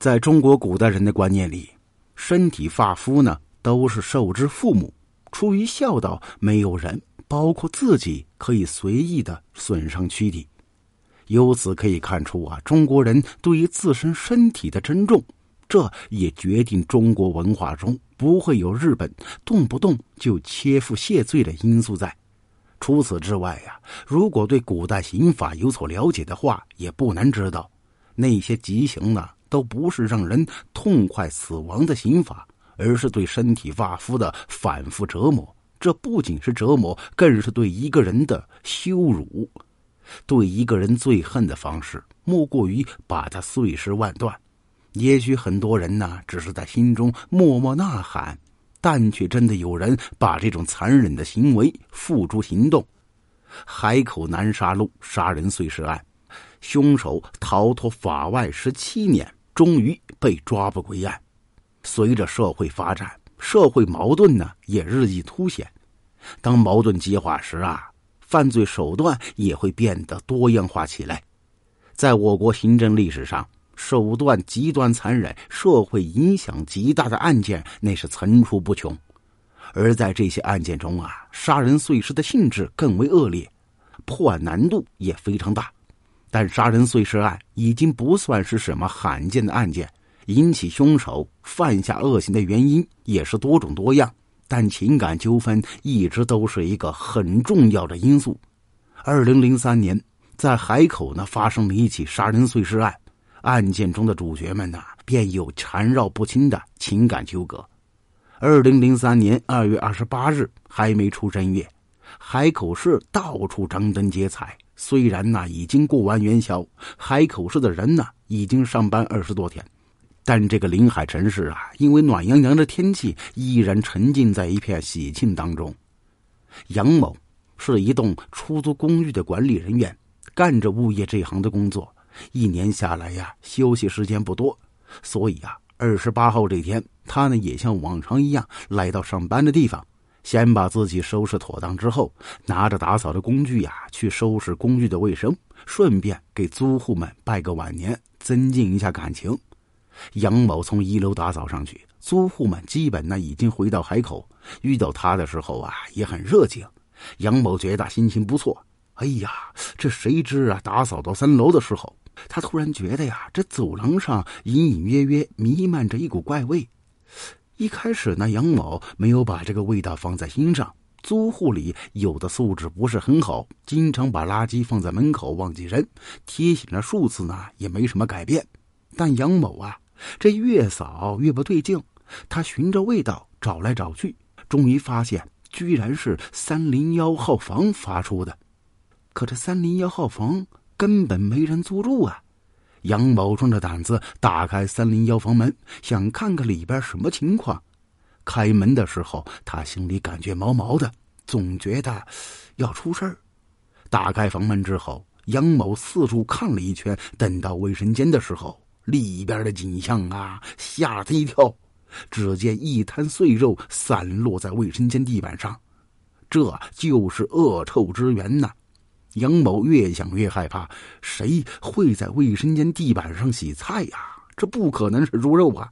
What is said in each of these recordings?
在中国古代人的观念里，身体发肤呢都是受之父母，出于孝道，没有人，包括自己，可以随意的损伤躯体。由此可以看出啊，中国人对于自身身体的珍重，这也决定中国文化中不会有日本动不动就切腹谢罪的因素在。除此之外呀，如果对古代刑法有所了解的话，也不难知道，那些极刑呢。都不是让人痛快死亡的刑法，而是对身体发肤的反复折磨。这不仅是折磨，更是对一个人的羞辱。对一个人最恨的方式，莫过于把他碎尸万段。也许很多人呢，只是在心中默默呐喊，但却真的有人把这种残忍的行为付诸行动。海口南沙路杀人碎尸案，凶手逃脱法外十七年。终于被抓捕归案。随着社会发展，社会矛盾呢也日益凸显。当矛盾激化时啊，犯罪手段也会变得多样化起来。在我国刑侦历史上，手段极端残忍、社会影响极大的案件那是层出不穷。而在这些案件中啊，杀人碎尸的性质更为恶劣，破案难度也非常大。但杀人碎尸案已经不算是什么罕见的案件，引起凶手犯下恶行的原因也是多种多样。但情感纠纷一直都是一个很重要的因素。二零零三年，在海口呢发生了一起杀人碎尸案，案件中的主角们呢便有缠绕不清的情感纠葛。二零零三年二月二十八日，还没出正月，海口市到处张灯结彩。虽然呢已经过完元宵，海口市的人呢已经上班二十多天，但这个临海城市啊，因为暖洋洋的天气，依然沉浸在一片喜庆当中。杨某是一栋出租公寓的管理人员，干着物业这行的工作，一年下来呀，休息时间不多，所以啊，二十八号这天，他呢也像往常一样来到上班的地方。先把自己收拾妥当之后，拿着打扫的工具呀，去收拾公寓的卫生，顺便给租户们拜个晚年，增进一下感情。杨某从一楼打扫上去，租户们基本呢已经回到海口，遇到他的时候啊也很热情。杨某觉得心情不错。哎呀，这谁知啊，打扫到三楼的时候，他突然觉得呀，这走廊上隐隐约约弥漫着一股怪味。一开始呢，杨某没有把这个味道放在心上。租户里有的素质不是很好，经常把垃圾放在门口忘记扔，提醒了数次呢，也没什么改变。但杨某啊，这越扫越不对劲。他循着味道找来找去，终于发现，居然是三零幺号房发出的。可这三零幺号房根本没人租住啊！杨某壮着胆子打开三零幺房门，想看看里边什么情况。开门的时候，他心里感觉毛毛的，总觉得要出事儿。打开房门之后，杨某四处看了一圈，等到卫生间的时候，里边的景象啊，吓他一跳。只见一滩碎肉散落在卫生间地板上，这就是恶臭之源呐！杨某越想越害怕，谁会在卫生间地板上洗菜呀？这不可能是猪肉啊！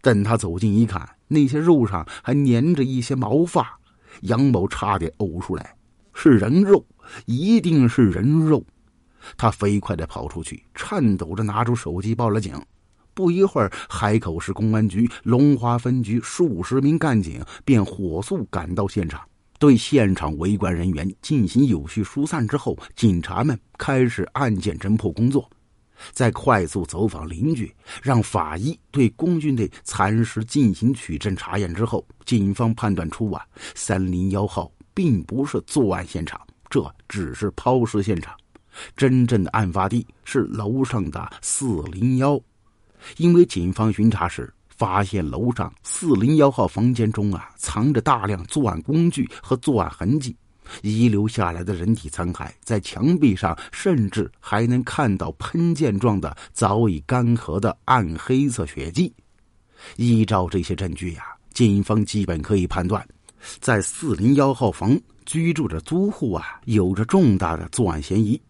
等他走近一看，那些肉上还粘着一些毛发，杨某差点呕出来。是人肉，一定是人肉！他飞快的跑出去，颤抖着拿出手机报了警。不一会儿，海口市公安局龙华分局数十名干警便火速赶到现场。对现场围观人员进行有序疏散之后，警察们开始案件侦破工作。在快速走访邻居，让法医对工具内残尸进行取证查验之后，警方判断出啊，三零幺号并不是作案现场，这只是抛尸现场。真正的案发地是楼上的四零幺，因为警方巡查时。发现楼上四零幺号房间中啊，藏着大量作案工具和作案痕迹，遗留下来的人体残骸，在墙壁上甚至还能看到喷溅状的早已干涸的暗黑色血迹。依照这些证据呀，警方基本可以判断，在四零幺号房居住着租户啊，有着重大的作案嫌疑。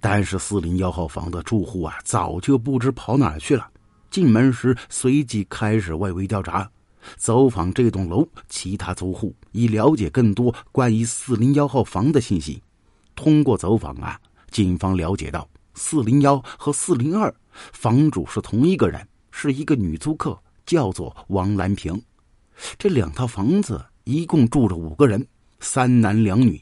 但是四零幺号房的住户啊，早就不知跑哪去了。进门时随即开始外围调查，走访这栋楼其他租户，以了解更多关于四零幺号房的信息。通过走访啊，警方了解到四零幺和四零二房主是同一个人，是一个女租客，叫做王兰平。这两套房子一共住着五个人，三男两女。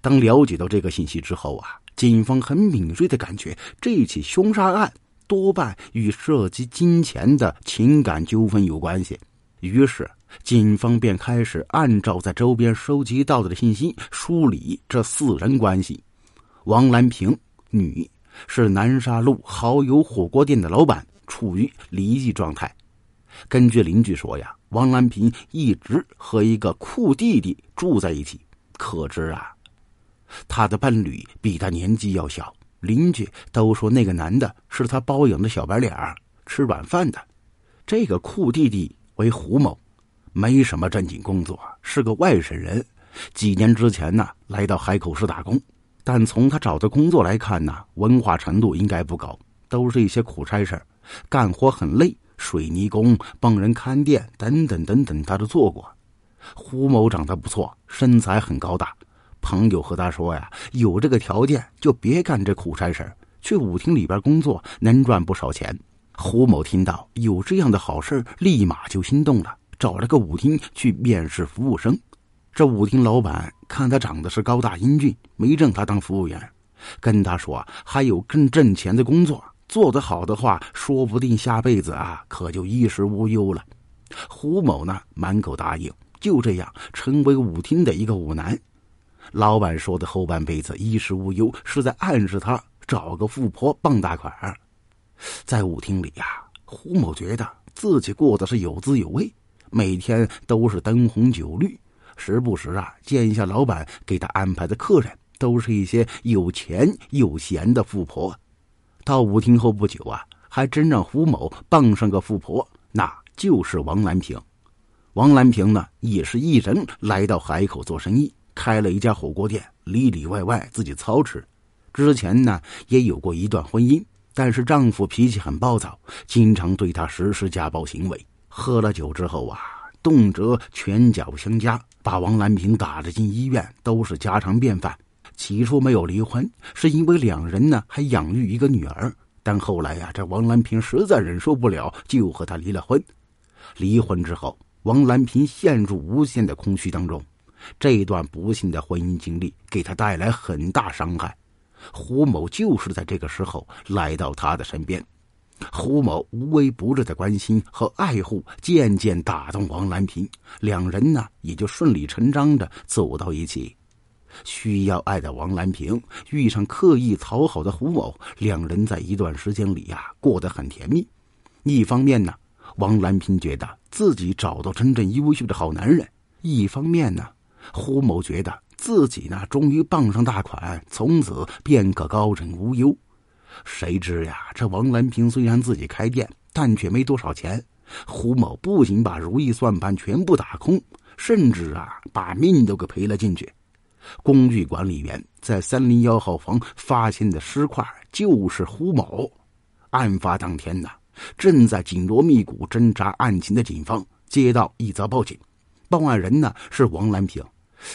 当了解到这个信息之后啊，警方很敏锐的感觉这起凶杀案多半与涉及金钱的情感纠纷有关系。于是，警方便开始按照在周边收集到的信息梳理这四人关系。王兰平，女，是南沙路蚝油火锅店的老板，处于离异状态。根据邻居说呀，王兰平一直和一个酷弟弟住在一起，可知啊。他的伴侣比他年纪要小，邻居都说那个男的是他包养的小白脸，吃软饭的。这个酷弟弟为胡某，没什么正经工作，是个外省人。几年之前呢，来到海口市打工，但从他找的工作来看呢，文化程度应该不高，都是一些苦差事干活很累，水泥工、帮人看店等等等等，他都做过。胡某长得不错，身材很高大。朋友和他说呀：“有这个条件就别干这苦差事去舞厅里边工作能赚不少钱。”胡某听到有这样的好事立马就心动了，找了个舞厅去面试服务生。这舞厅老板看他长得是高大英俊，没认他当服务员，跟他说还有更挣钱的工作，做得好的话，说不定下辈子啊可就衣食无忧了。胡某呢满口答应，就这样成为舞厅的一个舞男。老板说的后半辈子衣食无忧，是在暗示他找个富婆傍大款在舞厅里呀，胡某觉得自己过得是有滋有味，每天都是灯红酒绿，时不时啊见一下老板给他安排的客人，都是一些有钱有闲的富婆。到舞厅后不久啊，还真让胡某傍上个富婆，那就是王兰平。王兰平呢，也是一人来到海口做生意。开了一家火锅店，里里外外自己操持。之前呢也有过一段婚姻，但是丈夫脾气很暴躁，经常对她实施家暴行为。喝了酒之后啊，动辄拳脚相加，把王兰平打得进医院都是家常便饭。起初没有离婚，是因为两人呢还养育一个女儿。但后来呀，这王兰平实在忍受不了，就和他离了婚。离婚之后，王兰平陷入无限的空虚当中。这段不幸的婚姻经历给他带来很大伤害，胡某就是在这个时候来到他的身边。胡某无微不至的关心和爱护，渐渐打动王兰平，两人呢也就顺理成章的走到一起。需要爱的王兰平遇上刻意讨好的胡某，两人在一段时间里呀过得很甜蜜。一方面呢，王兰平觉得自己找到真正优秀的好男人；一方面呢。胡某觉得自己呢，终于傍上大款，从此便可高枕无忧。谁知呀，这王兰平虽然自己开店，但却没多少钱。胡某不仅把如意算盘全部打空，甚至啊，把命都给赔了进去。公寓管理员在三零幺号房发现的尸块就是胡某。案发当天呢，正在紧锣密鼓侦查案情的警方接到一则报警，报案人呢是王兰平。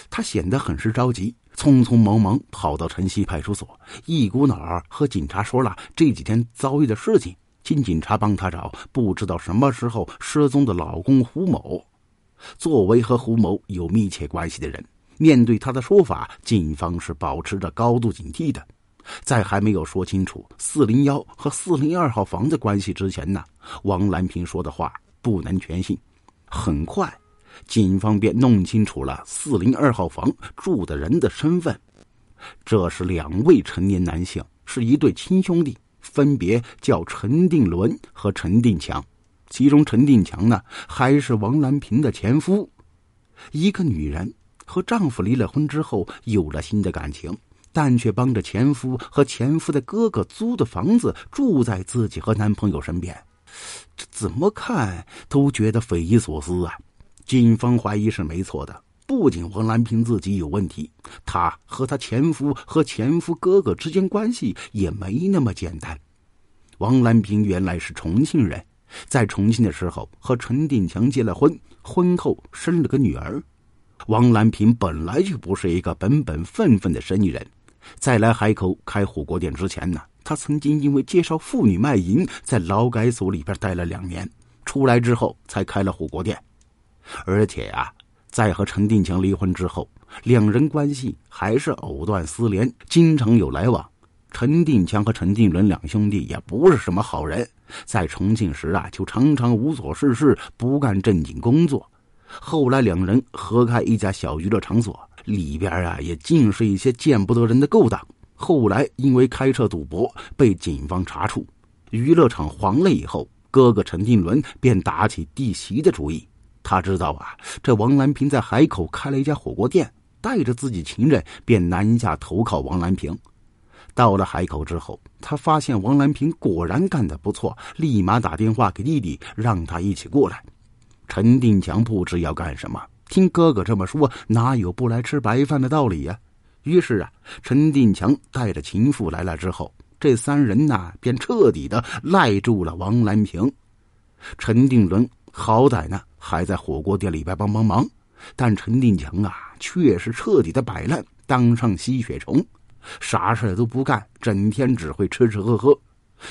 他显得很是着急，匆匆忙忙跑到城西派出所，一股脑儿和警察说了这几天遭遇的事情，请警察帮他找不知道什么时候失踪的老公胡某。作为和胡某有密切关系的人，面对他的说法，警方是保持着高度警惕的。在还没有说清楚四零幺和四零二号房的关系之前呢，王兰平说的话不能全信。很快。警方便弄清楚了四零二号房住的人的身份，这是两位成年男性，是一对亲兄弟，分别叫陈定伦和陈定强。其中陈定强呢，还是王兰平的前夫。一个女人和丈夫离了婚之后有了新的感情，但却帮着前夫和前夫的哥哥租的房子住在自己和男朋友身边，这怎么看都觉得匪夷所思啊！警方怀疑是没错的，不仅王兰平自己有问题，她和她前夫和前夫哥哥之间关系也没那么简单。王兰平原来是重庆人，在重庆的时候和陈定强结了婚，婚后生了个女儿。王兰平本来就不是一个本本分分的生意人，在来海口开火锅店之前呢，他曾经因为介绍妇女卖淫，在劳改所里边待了两年，出来之后才开了火锅店。而且呀，在和陈定强离婚之后，两人关系还是藕断丝连，经常有来往。陈定强和陈定伦两兄弟也不是什么好人，在重庆时啊，就常常无所事事，不干正经工作。后来两人合开一家小娱乐场所，里边啊也尽是一些见不得人的勾当。后来因为开车赌博被警方查处，娱乐场黄了以后，哥哥陈定伦便打起弟媳的主意。他知道啊，这王兰平在海口开了一家火锅店，带着自己情人便南下投靠王兰平。到了海口之后，他发现王兰平果然干得不错，立马打电话给弟弟，让他一起过来。陈定强不知要干什么，听哥哥这么说，哪有不来吃白饭的道理呀？于是啊，陈定强带着情妇来了之后，这三人呐便彻底的赖住了王兰平。陈定伦好歹呢还在火锅店里边帮帮忙，但陈定强啊却是彻底的摆烂，当上吸血虫，啥事都不干，整天只会吃吃喝喝。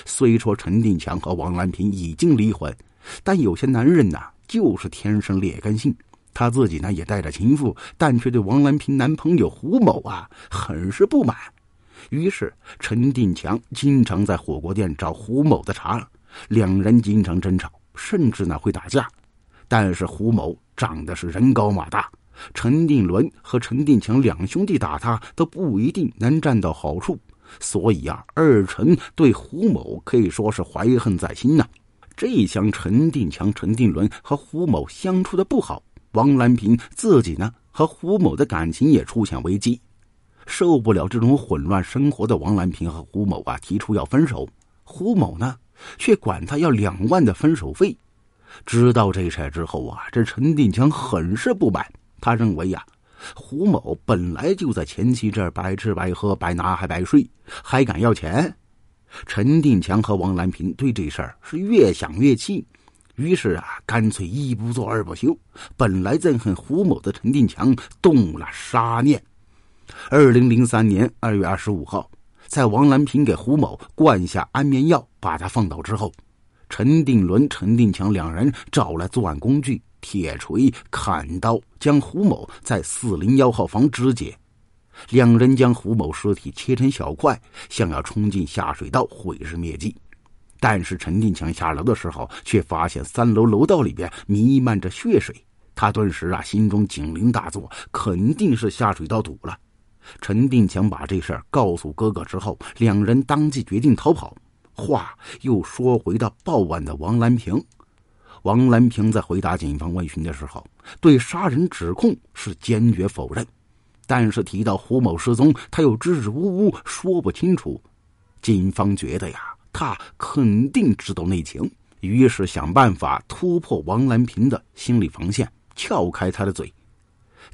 虽说陈定强和王兰平已经离婚，但有些男人呐。就是天生劣根性，他自己呢也带着情妇，但却对王兰平男朋友胡某啊很是不满。于是陈定强经常在火锅店找胡某的茬，两人经常争吵，甚至呢会打架。但是胡某长得是人高马大，陈定伦和陈定强两兄弟打他都不一定能占到好处，所以啊，二陈对胡某可以说是怀恨在心呐。这一厢陈定强、陈定伦和胡某相处的不好，王兰平自己呢和胡某的感情也出现危机，受不了这种混乱生活的王兰平和胡某啊提出要分手，胡某呢却管他要两万的分手费。知道这事之后啊，这陈定强很是不满，他认为呀，胡某本来就在前妻这儿白吃白喝、白拿还白睡，还敢要钱。陈定强和王兰平对这事儿是越想越气，于是啊，干脆一不做二不休。本来憎恨胡某的陈定强动了杀念。二零零三年二月二十五号，在王兰平给胡某灌下安眠药，把他放倒之后，陈定伦、陈定强两人找来作案工具铁锤、砍刀，将胡某在四零幺号房肢解。两人将胡某尸体切成小块，想要冲进下水道毁尸灭迹。但是陈定强下楼的时候，却发现三楼楼道里边弥漫着血水。他顿时啊，心中警铃大作，肯定是下水道堵了。陈定强把这事儿告诉哥哥之后，两人当即决定逃跑。话又说回到报案的王兰平。王兰平在回答警方问询的时候，对杀人指控是坚决否认。但是提到胡某失踪，他又支支吾吾说不清楚。警方觉得呀，他肯定知道内情，于是想办法突破王兰平的心理防线，撬开他的嘴。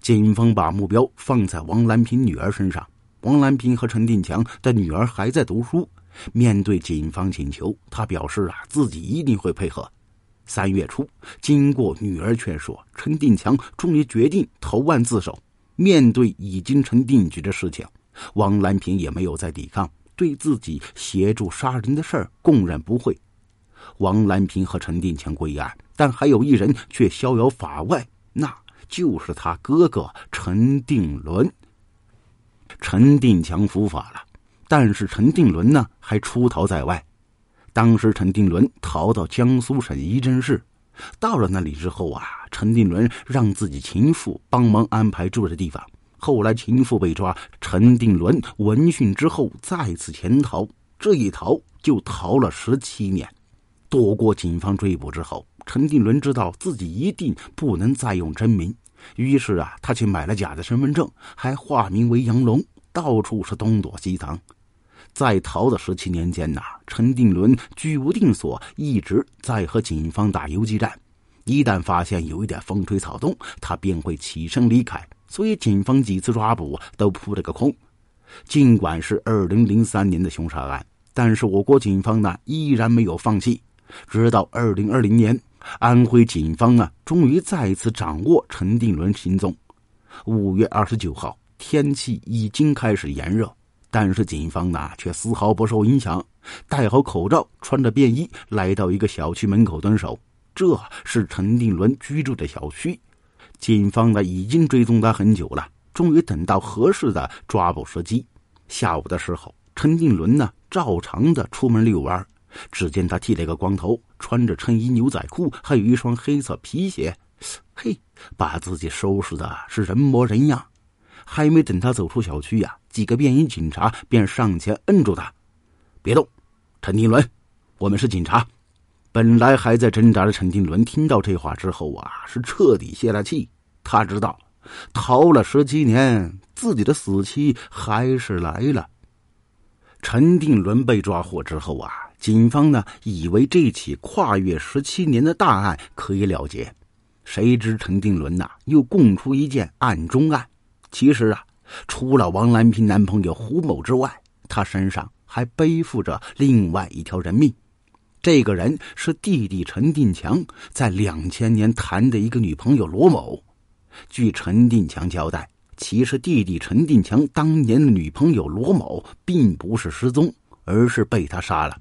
警方把目标放在王兰平女儿身上。王兰平和陈定强的女儿还在读书，面对警方请求，他表示啊，自己一定会配合。三月初，经过女儿劝说，陈定强终于决定投案自首。面对已经成定局的事情，王兰平也没有再抵抗，对自己协助杀人的事儿供认不讳。王兰平和陈定强归案，但还有一人却逍遥法外，那就是他哥哥陈定伦。陈定强伏法了，但是陈定伦呢还出逃在外。当时陈定伦逃到江苏省仪征市。到了那里之后啊，陈定伦让自己情妇帮忙安排住的地方。后来情妇被抓，陈定伦闻讯之后再次潜逃，这一逃就逃了十七年。躲过警方追捕之后，陈定伦知道自己一定不能再用真名，于是啊，他去买了假的身份证，还化名为杨龙，到处是东躲西藏。在逃的十七年间呐，陈定伦居无定所，一直在和警方打游击战。一旦发现有一点风吹草动，他便会起身离开。所以警方几次抓捕都扑了个空。尽管是二零零三年的凶杀案，但是我国警方呢依然没有放弃。直到二零二零年，安徽警方啊，终于再次掌握陈定伦行踪。五月二十九号，天气已经开始炎热，但是警方呢却丝毫不受影响，戴好口罩，穿着便衣，来到一个小区门口蹲守。这是陈定伦居住的小区，警方呢已经追踪他很久了，终于等到合适的抓捕时机。下午的时候，陈定伦呢照常的出门遛弯，只见他剃了个光头，穿着衬衣、牛仔裤，还有一双黑色皮鞋。嘿，把自己收拾的是人模人样。还没等他走出小区呀，几个便衣警察便上前摁住他：“别动，陈定伦，我们是警察。”本来还在挣扎的陈定伦听到这话之后啊，是彻底泄了气。他知道，逃了十七年，自己的死期还是来了。陈定伦被抓获之后啊，警方呢以为这起跨越十七年的大案可以了结。谁知陈定伦呐，又供出一件案中案。其实啊，除了王兰平男朋友胡某之外，他身上还背负着另外一条人命。这个人是弟弟陈定强在两千年谈的一个女朋友罗某。据陈定强交代，其实弟弟陈定强当年的女朋友罗某并不是失踪，而是被他杀了。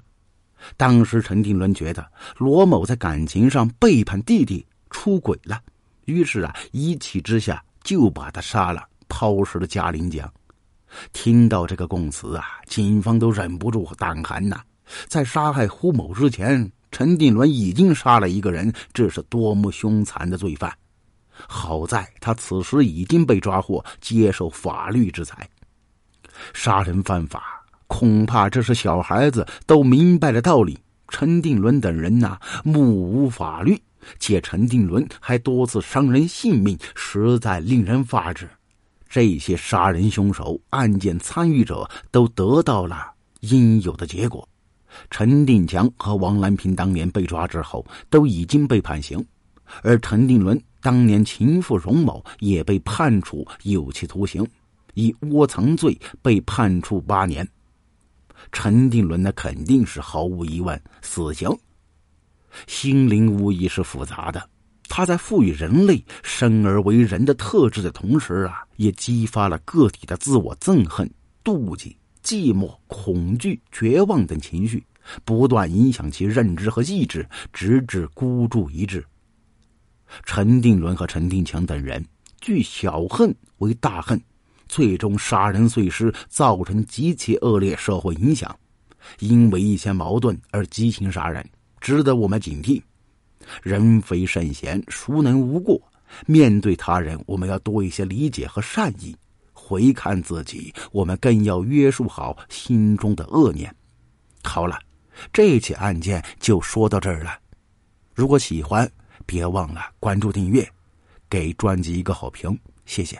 当时陈定伦觉得罗某在感情上背叛弟弟。出轨了，于是啊，一气之下就把他杀了，抛尸了嘉陵江。听到这个供词啊，警方都忍不住胆寒呐。在杀害胡某之前，陈定伦已经杀了一个人，这是多么凶残的罪犯！好在他此时已经被抓获，接受法律制裁。杀人犯法，恐怕这是小孩子都明白的道理。陈定伦等人呐，目无法律。且陈定伦还多次伤人性命，实在令人发指。这些杀人凶手、案件参与者都得到了应有的结果。陈定强和王兰平当年被抓之后，都已经被判刑，而陈定伦当年情妇荣某也被判处有期徒刑，以窝藏罪被判处八年。陈定伦那肯定是毫无疑问死刑。心灵无疑是复杂的，他在赋予人类生而为人的特质的同时啊，也激发了个体的自我憎恨、妒忌、寂寞、恐惧、绝望等情绪，不断影响其认知和意志，直至孤注一掷。陈定伦和陈定强等人聚小恨为大恨，最终杀人碎尸，造成极其恶劣社会影响，因为一些矛盾而激情杀人。值得我们警惕。人非圣贤，孰能无过？面对他人，我们要多一些理解和善意；回看自己，我们更要约束好心中的恶念。好了，这起案件就说到这儿了。如果喜欢，别忘了关注订阅，给专辑一个好评，谢谢。